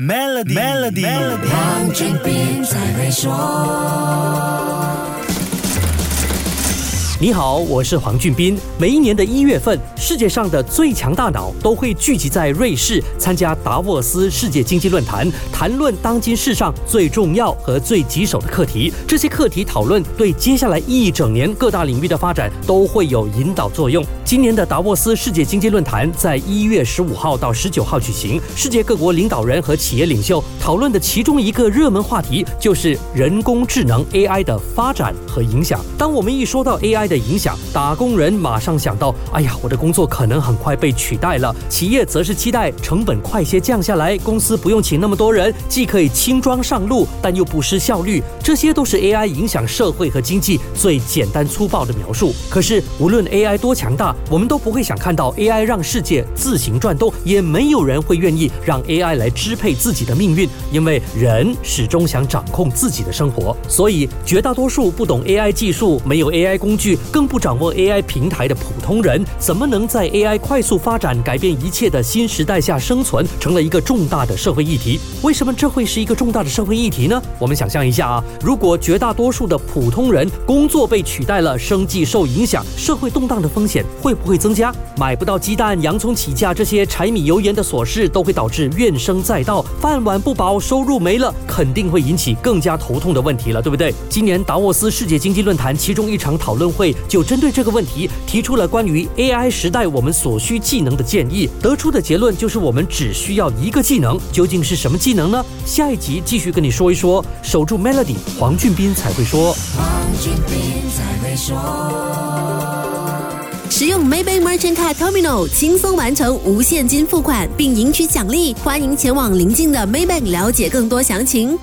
Melody，Melody，黄俊斌才会说。你好，我是黄俊斌。每一年的一月份，世界上的最强大脑都会聚集在瑞士，参加达沃斯世界经济论坛，谈论当今世上最重要和最棘手的课题。这些课题讨论对接下来一整年各大领域的发展都会有引导作用。今年的达沃斯世界经济论坛在一月十五号到十九号举行，世界各国领导人和企业领袖讨论的其中一个热门话题就是人工智能 AI 的发展和影响。当我们一说到 AI，的影响，打工人马上想到，哎呀，我的工作可能很快被取代了。企业则是期待成本快些降下来，公司不用请那么多人，既可以轻装上路，但又不失效率。这些都是 AI 影响社会和经济最简单粗暴的描述。可是，无论 AI 多强大，我们都不会想看到 AI 让世界自行转动，也没有人会愿意让 AI 来支配自己的命运，因为人始终想掌控自己的生活。所以，绝大多数不懂 AI 技术、没有 AI 工具。更不掌握 AI 平台的普通人，怎么能在 AI 快速发展、改变一切的新时代下生存，成了一个重大的社会议题？为什么这会是一个重大的社会议题呢？我们想象一下啊，如果绝大多数的普通人工作被取代了，生计受影响，社会动荡的风险会会不会增加？买不到鸡蛋、洋葱起价这些柴米油盐的琐事，都会导致怨声载道，饭碗不保，收入没了，肯定会引起更加头痛的问题了，对不对？今年达沃斯世界经济论坛其中一场讨论会。就针对这个问题提出了关于 AI 时代我们所需技能的建议，得出的结论就是我们只需要一个技能，究竟是什么技能呢？下一集继续跟你说一说。守住 Melody，黄俊斌才会说。黄俊斌才会说。Maybank Merchant Card Terminal 轻松完成无现金付款，并赢取奖励。欢迎前往邻近的 Maybank 了解更多详情。